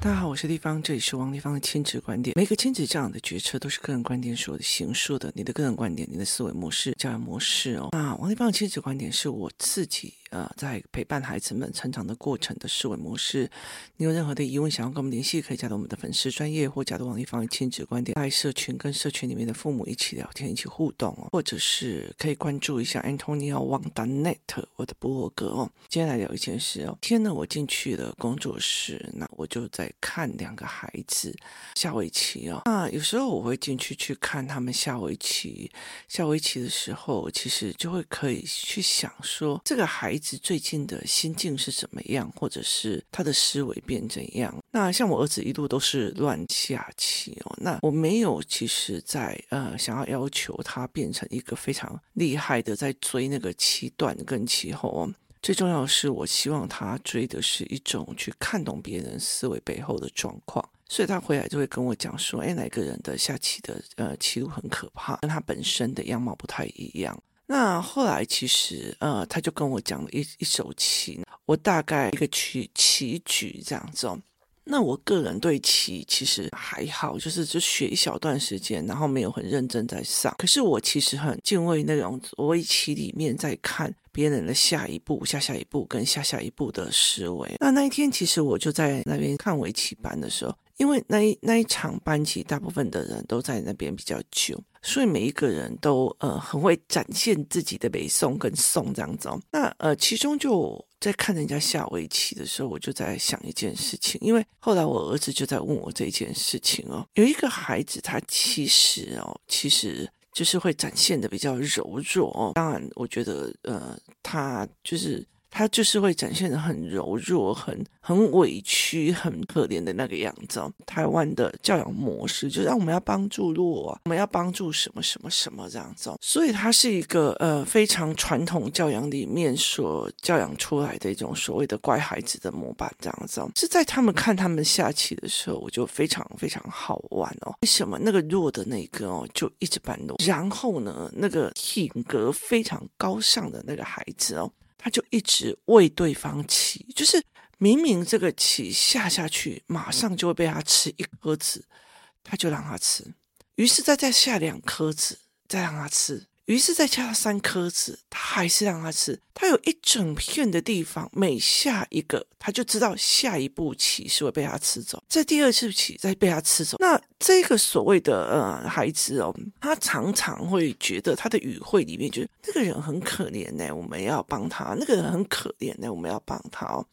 大家好，我是丽芳，这里是王立芳的亲子观点。每个亲子教养的决策都是个人观点所形塑的，你的个人观点，你的思维模式、教养模式哦。那王立芳的亲子观点是我自己。呃，在陪伴孩子们成长的过程的思维模式，你有任何的疑问想要跟我们联系，可以加到我们的粉丝专业，或加到王丽芳亲子观点在社群，跟社群里面的父母一起聊天，一起互动哦，或者是可以关注一下 Antonio Wang Dan Net 我的部落格哦。今天来聊一件事哦，今天呢，我进去了工作室，那我就在看两个孩子下围棋哦。那有时候我会进去去看他们下围棋，下围棋的时候，其实就会可以去想说这个孩子。最近的心境是怎么样，或者是他的思维变怎样？那像我儿子一路都是乱下棋哦，那我没有其实在呃想要要求他变成一个非常厉害的在追那个棋段跟棋后哦。最重要的是，我希望他追的是一种去看懂别人思维背后的状况，所以他回来就会跟我讲说：“哎，哪个人的下棋的呃棋路很可怕，跟他本身的样貌不太一样。”那后来其实，呃，他就跟我讲了一一首棋，我大概一个棋棋局这样子哦。那我个人对棋其实还好，就是就学一小段时间，然后没有很认真在上。可是我其实很敬畏那种围棋里面在看别人的下一步、下下一步跟下下一步的思维。那那一天其实我就在那边看围棋班的时候。因为那一那一场班级，大部分的人都在那边比较久，所以每一个人都呃很会展现自己的北宋跟宋这样子哦。那呃，其中就在看人家下围棋的时候，我就在想一件事情，因为后来我儿子就在问我这件事情哦。有一个孩子，他其实哦，其实就是会展现的比较柔弱哦。当然，我觉得呃，他就是。他就是会展现得很柔弱、很很委屈、很可怜的那个样子。台湾的教养模式就是让我们要帮助弱，我们要帮助什么什么什么这样子。所以他是一个呃非常传统教养里面所教养出来的一种所谓的乖孩子的模板这样子。是在他们看他们下棋的时候，我就非常非常好玩哦。为什么那个弱的那个哦就一直搬弱，然后呢那个品格非常高尚的那个孩子哦。他就一直喂对方棋，就是明明这个棋下下去，马上就会被他吃一颗子，他就让他吃。于是再再下两颗子，再让他吃。于是再下三颗子，他还是让他吃。他有一整片的地方，每下一个，他就知道下一步棋是会被他吃走。在第二次棋再被他吃走。那这个所谓的呃孩子哦，他常常会觉得他的语汇里面觉得那个人很可怜呢，我们要帮他；那个人很可怜呢，我们要帮他哦。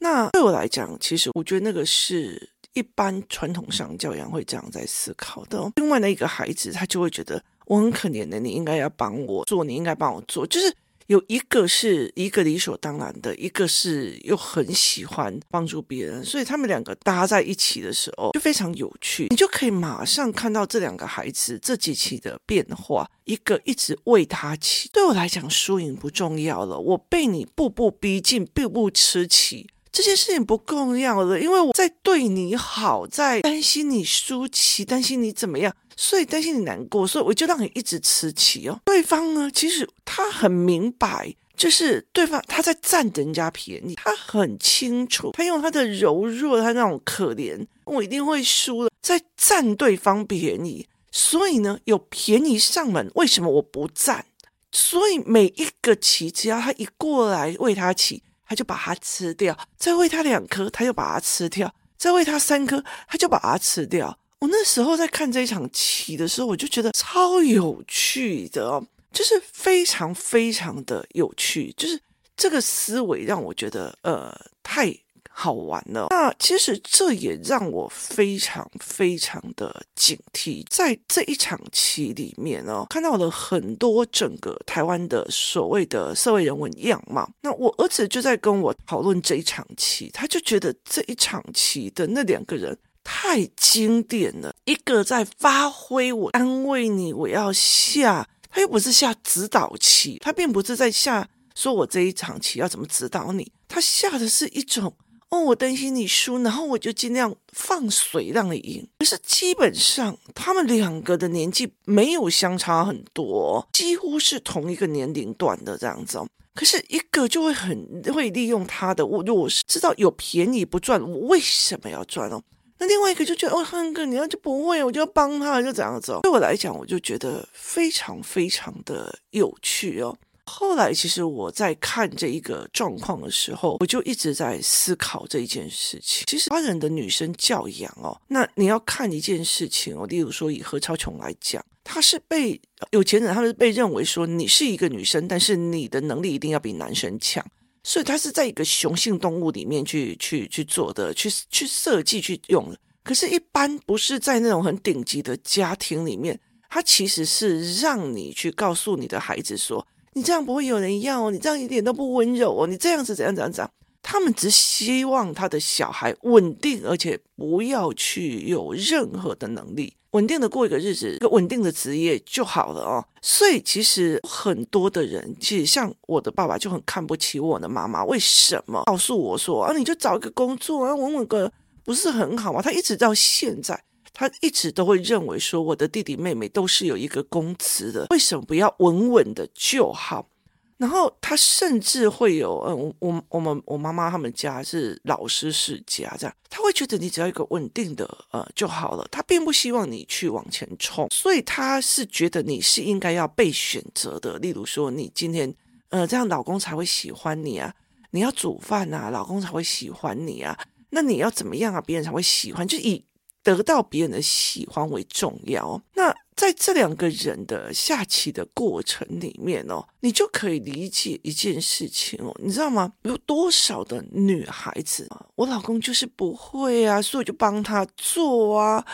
那对我来讲，其实我觉得那个是一般传统上教养会这样在思考的哦。另外的一个孩子，他就会觉得。我很可怜的，你应该要帮我做，你应该帮我做。就是有一个是一个理所当然的，一个是又很喜欢帮助别人，所以他们两个搭在一起的时候就非常有趣。你就可以马上看到这两个孩子这几期的变化。一个一直为他棋，对我来讲输赢不重要了。我被你步步逼近，步步吃棋。这些事情不重要了，因为我在对你好，在担心你输棋，担心你怎么样，所以担心你难过，所以我就让你一直吃棋哦。对方呢，其实他很明白，就是对方他在占人家便宜，他很清楚，他用他的柔弱，他那种可怜，我一定会输了，在占对方便宜。所以呢，有便宜上门，为什么我不占？所以每一个棋，只要他一过来喂他棋。他就把它吃掉，再喂他两颗，他就把它吃掉，再喂他三颗，他就把它吃掉。我那时候在看这一场棋的时候，我就觉得超有趣的哦，就是非常非常的有趣，就是这个思维让我觉得呃太。好玩了，那其实这也让我非常非常的警惕，在这一场棋里面呢，看到了很多整个台湾的所谓的社会人文样貌。那我儿子就在跟我讨论这一场棋，他就觉得这一场棋的那两个人太经典了，一个在发挥我安慰你，我要下，他又不是下指导棋，他并不是在下说我这一场棋要怎么指导你，他下的是一种。哦，我担心你输，然后我就尽量放水让你赢。可是基本上他们两个的年纪没有相差很多，几乎是同一个年龄段的这样子。可是一个就会很会利用他的我弱势，知道有便宜不赚，我为什么要赚哦？那另外一个就觉得哦，汉哥，你要就不会，我就要帮他，就这样子。对我来讲，我就觉得非常非常的有趣哦。后来，其实我在看这一个状况的时候，我就一直在思考这一件事情。其实，华人的女生教养哦，那你要看一件事情哦，例如说以何超琼来讲，她是被有钱人，他们是被认为说你是一个女生，但是你的能力一定要比男生强，所以他是在一个雄性动物里面去去去做的，去去设计去用的。可是，一般不是在那种很顶级的家庭里面，他其实是让你去告诉你的孩子说。你这样不会有人要哦，你这样一点都不温柔哦，你这样子怎样怎样怎样？他们只希望他的小孩稳定，而且不要去有任何的能力，稳定的过一个日子，一个稳定的职业就好了哦。所以其实很多的人，其实像我的爸爸就很看不起我的妈妈，为什么？告诉我说啊，你就找一个工作啊，稳稳个不是很好吗？他一直到现在。他一直都会认为说，我的弟弟妹妹都是有一个公职的，为什么不要稳稳的就好？然后他甚至会有，嗯，我我们我妈妈他们家是老师世家，这样他会觉得你只要一个稳定的呃就好了，他并不希望你去往前冲，所以他是觉得你是应该要被选择的。例如说，你今天呃这样，老公才会喜欢你啊，你要煮饭啊，老公才会喜欢你啊，那你要怎么样啊，别人才会喜欢？就以。得到别人的喜欢为重要。那在这两个人的下棋的过程里面哦，你就可以理解一件事情哦，你知道吗？有多少的女孩子，我老公就是不会啊，所以我就帮他做啊。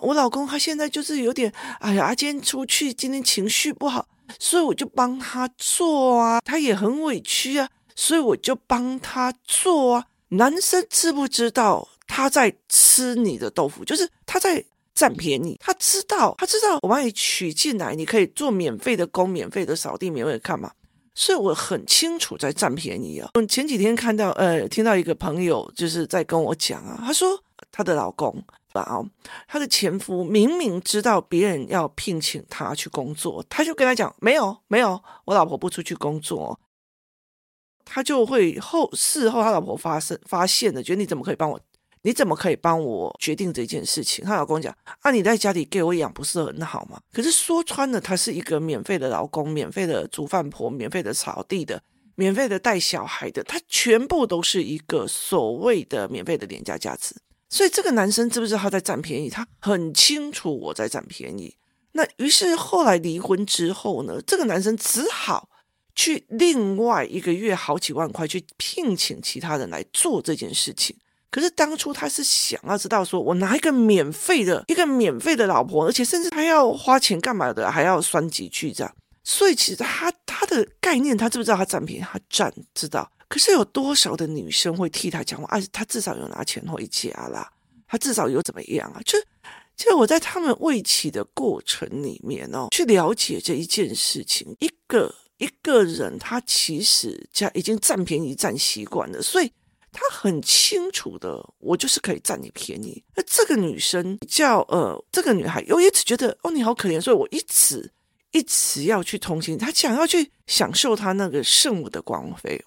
我老公他现在就是有点，哎呀，今天出去，今天情绪不好，所以我就帮他做啊。他也很委屈啊，所以我就帮他做啊。男生知不知道？他在吃你的豆腐，就是他在占便宜。他知道，他知道我把你娶进来，你可以做免费的工、免费的扫地、免费的干嘛？所以我很清楚在占便宜啊。我前几天看到，呃，听到一个朋友就是在跟我讲啊，他说他的老公啊，他的前夫明明知道别人要聘请他去工作，他就跟他讲没有没有，我老婆不出去工作，他就会后事后他老婆发生发现了，觉得你怎么可以帮我？你怎么可以帮我决定这件事情？她老公讲啊，你在家里给我养不是很好吗？可是说穿了，他是一个免费的老公，免费的煮饭婆，免费的扫地的，免费的带小孩的，他全部都是一个所谓的免费的廉价价值。所以这个男生知不知道他在占便宜？他很清楚我在占便宜。那于是后来离婚之后呢，这个男生只好去另外一个月好几万块去聘请其他人来做这件事情。可是当初他是想要知道，说我拿一个免费的一个免费的老婆，而且甚至还要花钱干嘛的，还要算几句这样。所以其实他他的概念，他知不知道他占便宜？他占知道。可是有多少的女生会替他讲话？而且他至少有拿钱回家啦，他至少有怎么样啊？就就我在他们为棋的过程里面哦，去了解这一件事情。一个一个人他其实家已经占便宜占习惯了，所以。他很清楚的，我就是可以占你便宜。那这个女生叫呃，这个女孩又一直觉得哦，你好可怜，所以我一直一直要去同情她，想要去享受她那个圣母的光辉。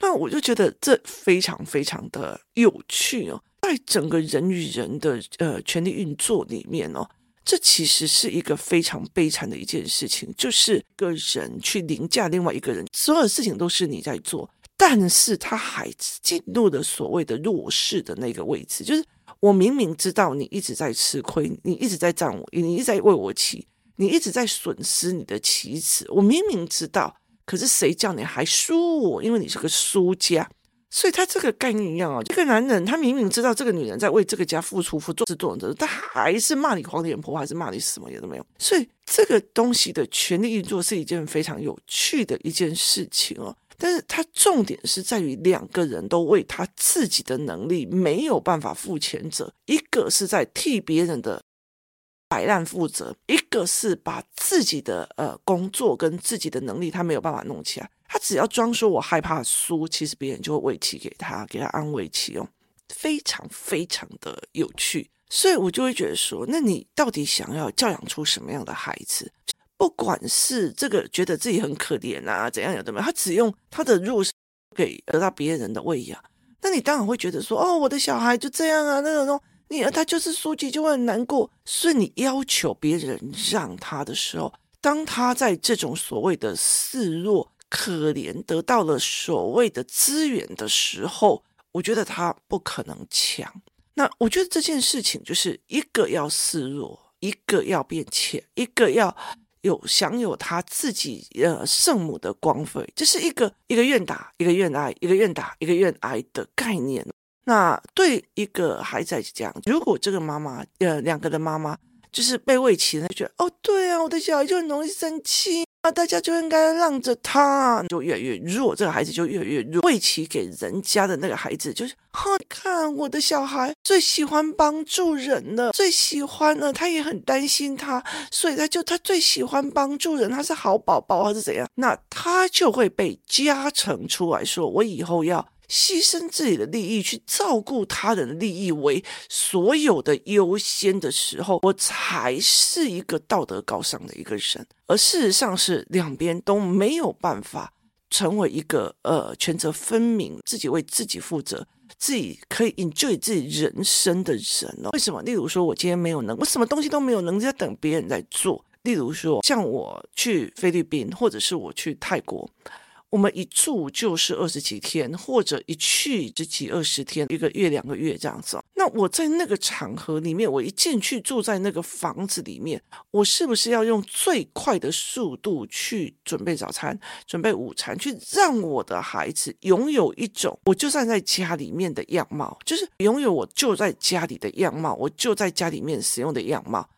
那我就觉得这非常非常的有趣哦，在整个人与人的呃权力运作里面哦，这其实是一个非常悲惨的一件事情，就是个人去凌驾另外一个人，所有事情都是你在做。但是他还进入了所谓的弱势的那个位置，就是我明明知道你一直在吃亏，你一直在占我，你一直在为我棋，你一直在损失你的棋子，我明明知道，可是谁叫你还输我？因为你是个输家，所以他这个概念一样啊。这个男人他明明知道这个女人在为这个家付出，付做是做的，他还是骂你黄脸婆，还是骂你什么也都没有。所以这个东西的权力运作是一件非常有趣的一件事情哦。但是他重点是在于两个人都为他自己的能力没有办法负全责，一个是在替别人的摆烂负责，一个是把自己的呃工作跟自己的能力他没有办法弄起来，他只要装说我害怕输，其实别人就会围棋给他，给他安慰气哦。非常非常的有趣。所以我就会觉得说，那你到底想要教养出什么样的孩子？不管是这个觉得自己很可怜啊，怎样有的没，他只用他的弱势给得到别人的喂养，那你当然会觉得说，哦，我的小孩就这样啊，那种你他就是书记就会很难过。所以你要求别人让他的时候，当他在这种所谓的示弱、可怜得到了所谓的资源的时候，我觉得他不可能强。那我觉得这件事情就是一个要示弱，一个要变强，一个要。有享有他自己呃圣母的光辉，这是一个一个愿打一个愿挨，一个愿打一个愿挨的概念。那对一个孩子来讲，如果这个妈妈呃两个的妈妈就是被喂起来，就觉得哦对啊，我的小孩就很容易生气。啊大家就应该让着他，就越来越弱，这个孩子就越来越弱。喂起给人家的那个孩子，就是，哈，看我的小孩最喜欢帮助人了，最喜欢了，他也很担心他，所以他就他最喜欢帮助人，他是好宝宝还是怎样？那他就会被加成出来说，我以后要。牺牲自己的利益去照顾他人的利益为所有的优先的时候，我才是一个道德高尚的一个人。而事实上是两边都没有办法成为一个呃权责分明、自己为自己负责、自己可以 enjoy 自己人生的人哦。为什么？例如说，我今天没有能，我什么东西都没有能，在等别人来做。例如说，像我去菲律宾，或者是我去泰国。我们一住就是二十几天，或者一去就几二十天，一个月两个月这样子。那我在那个场合里面，我一进去住在那个房子里面，我是不是要用最快的速度去准备早餐、准备午餐，去让我的孩子拥有一种我就站在家里面的样貌，就是拥有我就在家里的样貌，我就在家里面使用的样貌，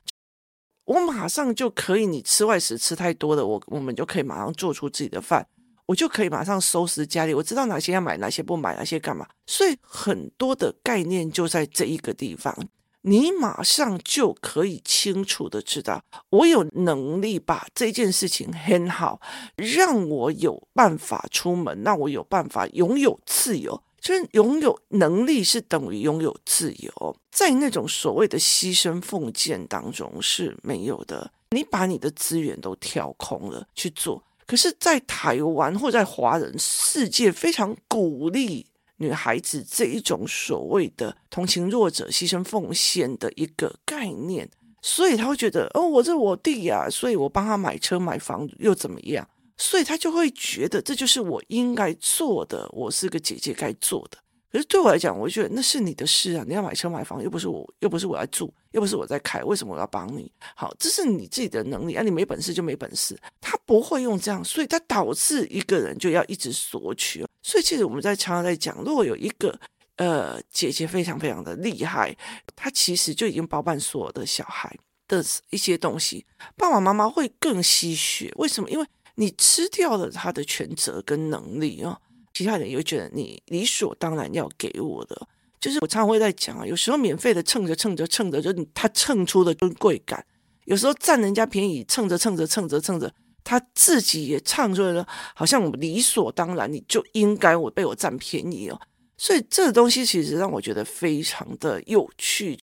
我马上就可以。你吃外食吃太多了，我我们就可以马上做出自己的饭。我就可以马上收拾家里，我知道哪些要买，哪些不买，哪些干嘛。所以很多的概念就在这一个地方，你马上就可以清楚的知道，我有能力把这件事情很好，让我有办法出门，让我有办法拥有自由。就是拥有能力是等于拥有自由，在那种所谓的牺牲奉献当中是没有的。你把你的资源都挑空了去做。可是，在台湾或在华人世界，非常鼓励女孩子这一种所谓的同情弱者、牺牲奉献的一个概念，所以他会觉得，哦，我这我弟呀，所以我帮他买车买房又怎么样？所以他就会觉得这就是我应该做的，我是个姐姐该做的。可是对我来讲，我觉得那是你的事啊！你要买车买房，又不是我，又不是我要住，又不是我在开，为什么我要帮你？好，这是你自己的能力啊！你没本事就没本事。他不会用这样，所以他导致一个人就要一直索取。所以其实我们在常常在讲，如果有一个呃姐姐非常非常的厉害，她其实就已经包办所有的小孩的一些东西，爸爸妈妈会更吸血。为什么？因为你吃掉了他的权责跟能力啊。其他人也会觉得你理所当然要给我的，就是我常会在讲啊，有时候免费的蹭着蹭着蹭着，就他蹭出了尊贵感；有时候占人家便宜，蹭着蹭着蹭着蹭着，他自己也唱出来了，好像我理所当然，你就应该我被我占便宜哦。所以这个东西其实让我觉得非常的有趣，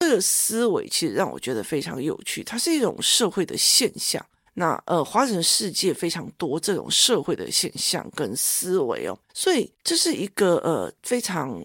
这个思维其实让我觉得非常有趣，它是一种社会的现象。那呃，华人世界非常多这种社会的现象跟思维哦，所以这是一个呃非常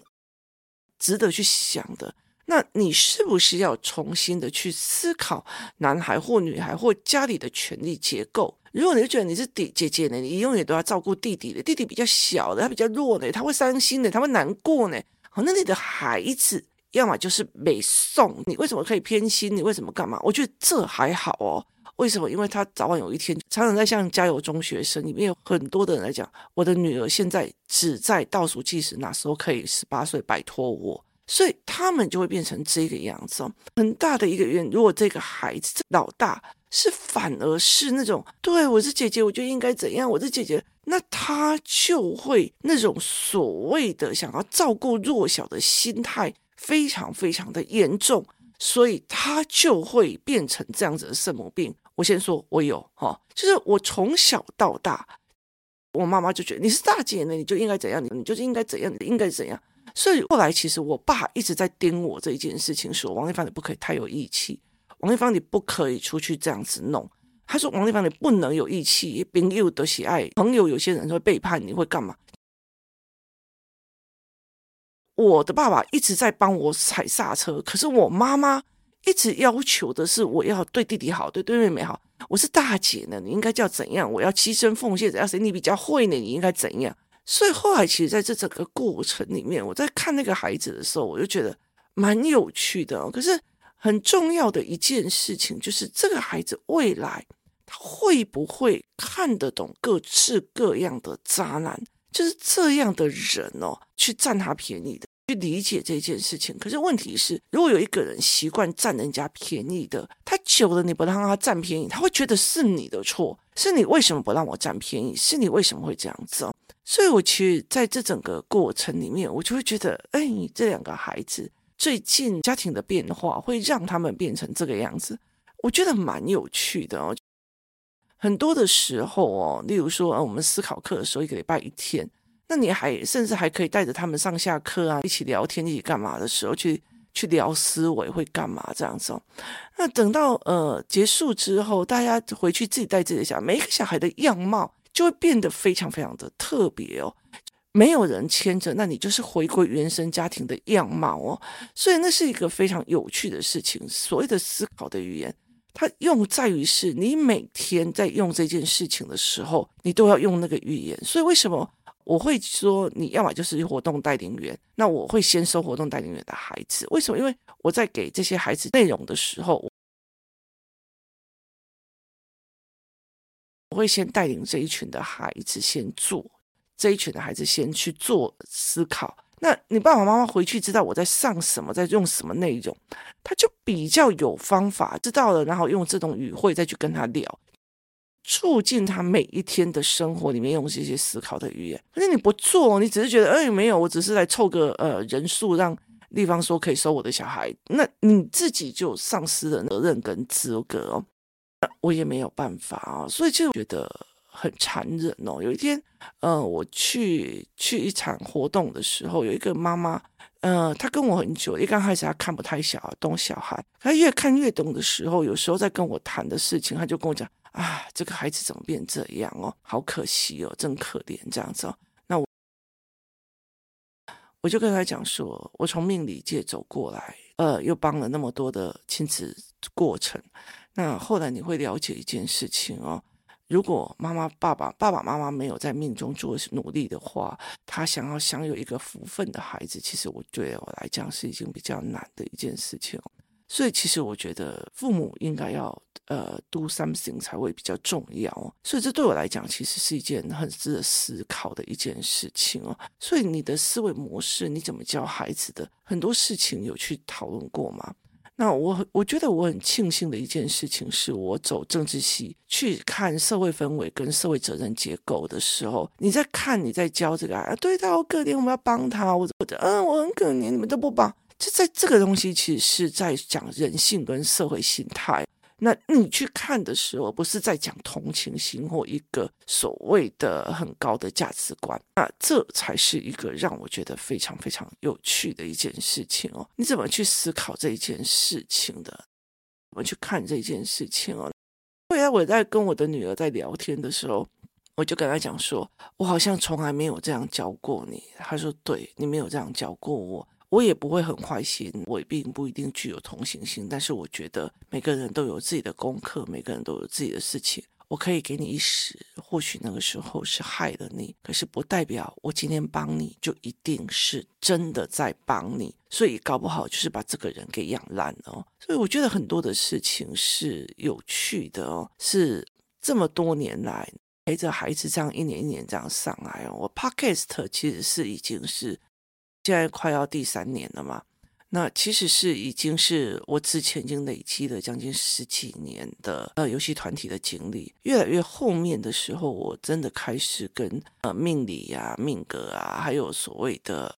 值得去想的。那你是不是要重新的去思考男孩或女孩或家里的权力结构？如果你觉得你是弟姐姐呢，你永远都要照顾弟弟的，弟弟比较小的，他比较弱的，他会伤心的，他会难过呢。好，那你的孩子要么就是美送，你为什么可以偏心？你为什么干嘛？我觉得这还好哦。为什么？因为他早晚有一天，常常在像加油中学生里面有很多的人来讲，我的女儿现在只在倒数计时，哪时候可以十八岁摆脱我？所以他们就会变成这个样子哦。很大的一个原因，如果这个孩子老大是反而是那种，对，我是姐姐，我就应该怎样？我是姐姐，那他就会那种所谓的想要照顾弱小的心态非常非常的严重，所以他就会变成这样子的圣母病。我先说，我有哈，就是我从小到大，我妈妈就觉得你是大姐呢，你就应该怎样，你就是应该怎样，你应该怎样。所以后来其实我爸一直在盯我这一件事情，说王丽芳你不可以太有义气，王丽芳你不可以出去这样子弄。他说王丽芳你不能有义气，朋友的喜爱朋友，有些人会背叛你，会干嘛？我的爸爸一直在帮我踩刹车，可是我妈妈一直要求的是我要对弟弟好，对对妹妹好。我是大姐呢，你应该叫怎样？我要牺牲奉献，怎样？谁你比较会呢？你应该怎样？所以后来，其实在这整个过程里面，我在看那个孩子的时候，我就觉得蛮有趣的哦。可是很重要的一件事情，就是这个孩子未来他会不会看得懂各式各样的渣男？就是这样的人哦，去占他便宜的，去理解这件事情。可是问题是，如果有一个人习惯占人家便宜的，他久了你不让他占便宜，他会觉得是你的错，是你为什么不让我占便宜？是你为什么会这样子哦？所以，我其实在这整个过程里面，我就会觉得，哎，这两个孩子最近家庭的变化会让他们变成这个样子，我觉得蛮有趣的哦。很多的时候哦，例如说，呃，我们思考课的时候，一个礼拜一天，那你还甚至还可以带着他们上下课啊，一起聊天，一起干嘛的时候，去去聊思维会干嘛这样子哦。那等到呃结束之后，大家回去自己带自己的小孩，每一个小孩的样貌就会变得非常非常的特别哦。没有人牵着，那你就是回归原生家庭的样貌哦。所以那是一个非常有趣的事情。所谓的思考的语言。它用在于是你每天在用这件事情的时候，你都要用那个语言。所以为什么我会说你要么就是活动带领员？那我会先收活动带领员的孩子。为什么？因为我在给这些孩子内容的时候，我会先带领这一群的孩子先做，这一群的孩子先去做思考。那你爸爸妈妈回去知道我在上什么，在用什么内容，他就比较有方法知道了，然后用这种语汇再去跟他聊，促进他每一天的生活里面用这些思考的语言。可是你不做，你只是觉得哎没有，我只是来凑个呃人数，让地方说可以收我的小孩，那你自己就丧失了责任跟资格哦。那我也没有办法啊，所以就觉得。很残忍哦！有一天，呃，我去去一场活动的时候，有一个妈妈，呃，她跟我很久，一刚开始她看不太小懂小孩，她越看越懂的时候，有时候在跟我谈的事情，她就跟我讲啊，这个孩子怎么变这样哦？好可惜哦，真可怜这样子哦。那我我就跟他讲说，我从命理界走过来，呃，又帮了那么多的亲子过程，那后来你会了解一件事情哦。如果妈妈、爸爸、爸爸妈妈没有在命中做努力的话，他想要享有一个福分的孩子，其实我对我来讲是已经比较难的一件事情。所以，其实我觉得父母应该要呃 do something 才会比较重要。所以，这对我来讲其实是一件很值得思考的一件事情哦。所以，你的思维模式，你怎么教孩子的，很多事情有去讨论过吗？那我我觉得我很庆幸的一件事情，是我走政治系去看社会氛围跟社会责任结构的时候，你在看你在教这个啊，对他好可怜，我们要帮他，我我嗯，我很可怜，你们都不帮，就在这个东西其实是在讲人性跟社会心态。那你去看的时候，不是在讲同情心或一个所谓的很高的价值观，那这才是一个让我觉得非常非常有趣的一件事情哦。你怎么去思考这一件事情的？怎么去看这件事情哦？后来我在跟我的女儿在聊天的时候，我就跟她讲说，我好像从来没有这样教过你。她说，对，你没有这样教过我。我也不会很坏心，我也并不一定具有同情心，但是我觉得每个人都有自己的功课，每个人都有自己的事情。我可以给你一时，或许那个时候是害了你，可是不代表我今天帮你就一定是真的在帮你，所以搞不好就是把这个人给养烂了哦。所以我觉得很多的事情是有趣的哦，是这么多年来陪着孩子这样一年一年这样上来哦。我 Podcast 其实是已经是。现在快要第三年了嘛，那其实是已经是我之前已经累积了将近十几年的呃游戏团体的经历，越来越后面的时候，我真的开始跟呃命理呀、啊、命格啊，还有所谓的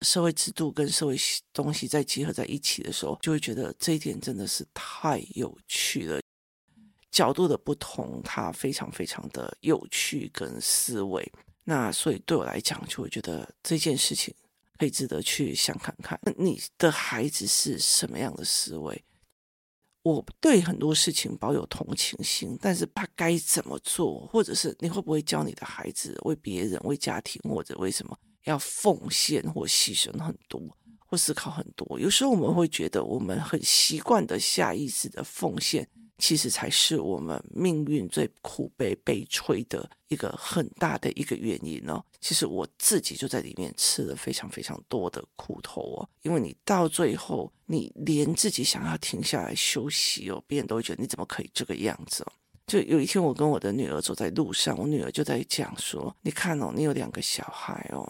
社会制度跟社会东西在结合在一起的时候，就会觉得这一点真的是太有趣了，角度的不同，它非常非常的有趣跟思维。那所以对我来讲，就会觉得这件事情。可以值得去想看看，你的孩子是什么样的思维。我对很多事情保有同情心，但是他该怎么做，或者是你会不会教你的孩子为别人、为家庭，或者为什么要奉献或牺牲很多，或思考很多？有时候我们会觉得，我们很习惯的下意识的奉献。其实才是我们命运最苦悲悲催的一个很大的一个原因哦。其实我自己就在里面吃了非常非常多的苦头哦。因为你到最后，你连自己想要停下来休息哦，别人都会觉得你怎么可以这个样子哦。就有一天，我跟我的女儿走在路上，我女儿就在讲说：“你看哦，你有两个小孩哦，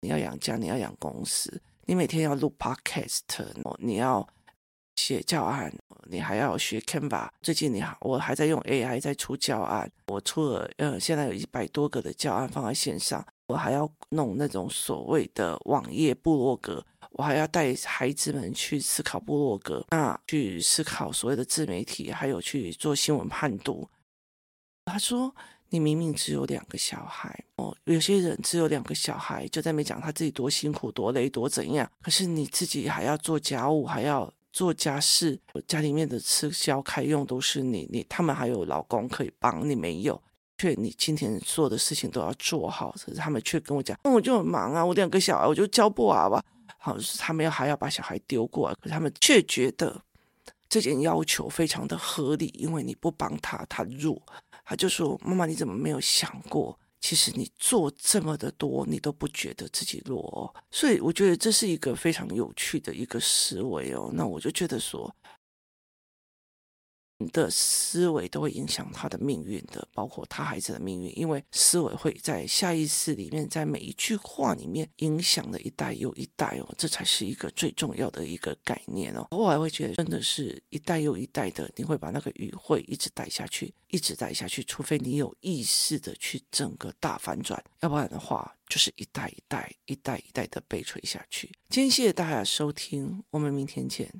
你要养家，你要养公司，你每天要录 podcast，你要。”写教案，你还要学 Canva。最近你好，我还在用 AI 在出教案。我出了，呃，现在有一百多个的教案放在线上。我还要弄那种所谓的网页部落格，我还要带孩子们去思考部落格，那去思考所谓的自媒体，还有去做新闻判读。他说：“你明明只有两个小孩哦，有些人只有两个小孩，就在那边讲他自己多辛苦、多累、多怎样。可是你自己还要做家务，还要。”做家事，家里面的吃消开用都是你，你他们还有老公可以帮你，没有，却你今天做的事情都要做好，可是他们却跟我讲，那我就很忙啊，我两个小孩我就教不完吧，好，是他们要还要把小孩丢过来，可是他们却觉得这件要求非常的合理，因为你不帮他，他弱，他就说，妈妈你怎么没有想过？其实你做这么的多，你都不觉得自己弱哦，所以我觉得这是一个非常有趣的一个思维哦。那我就觉得说。的思维都会影响他的命运的，包括他孩子的命运，因为思维会在下意识里面，在每一句话里面影响了一代又一代哦，这才是一个最重要的一个概念哦。我还会觉得，真的是一代又一代的，你会把那个语汇一直带下去，一直带下去，除非你有意识的去整个大反转，要不然的话，就是一代一代、一代一代的被锤下去。今天谢谢大家收听，我们明天见。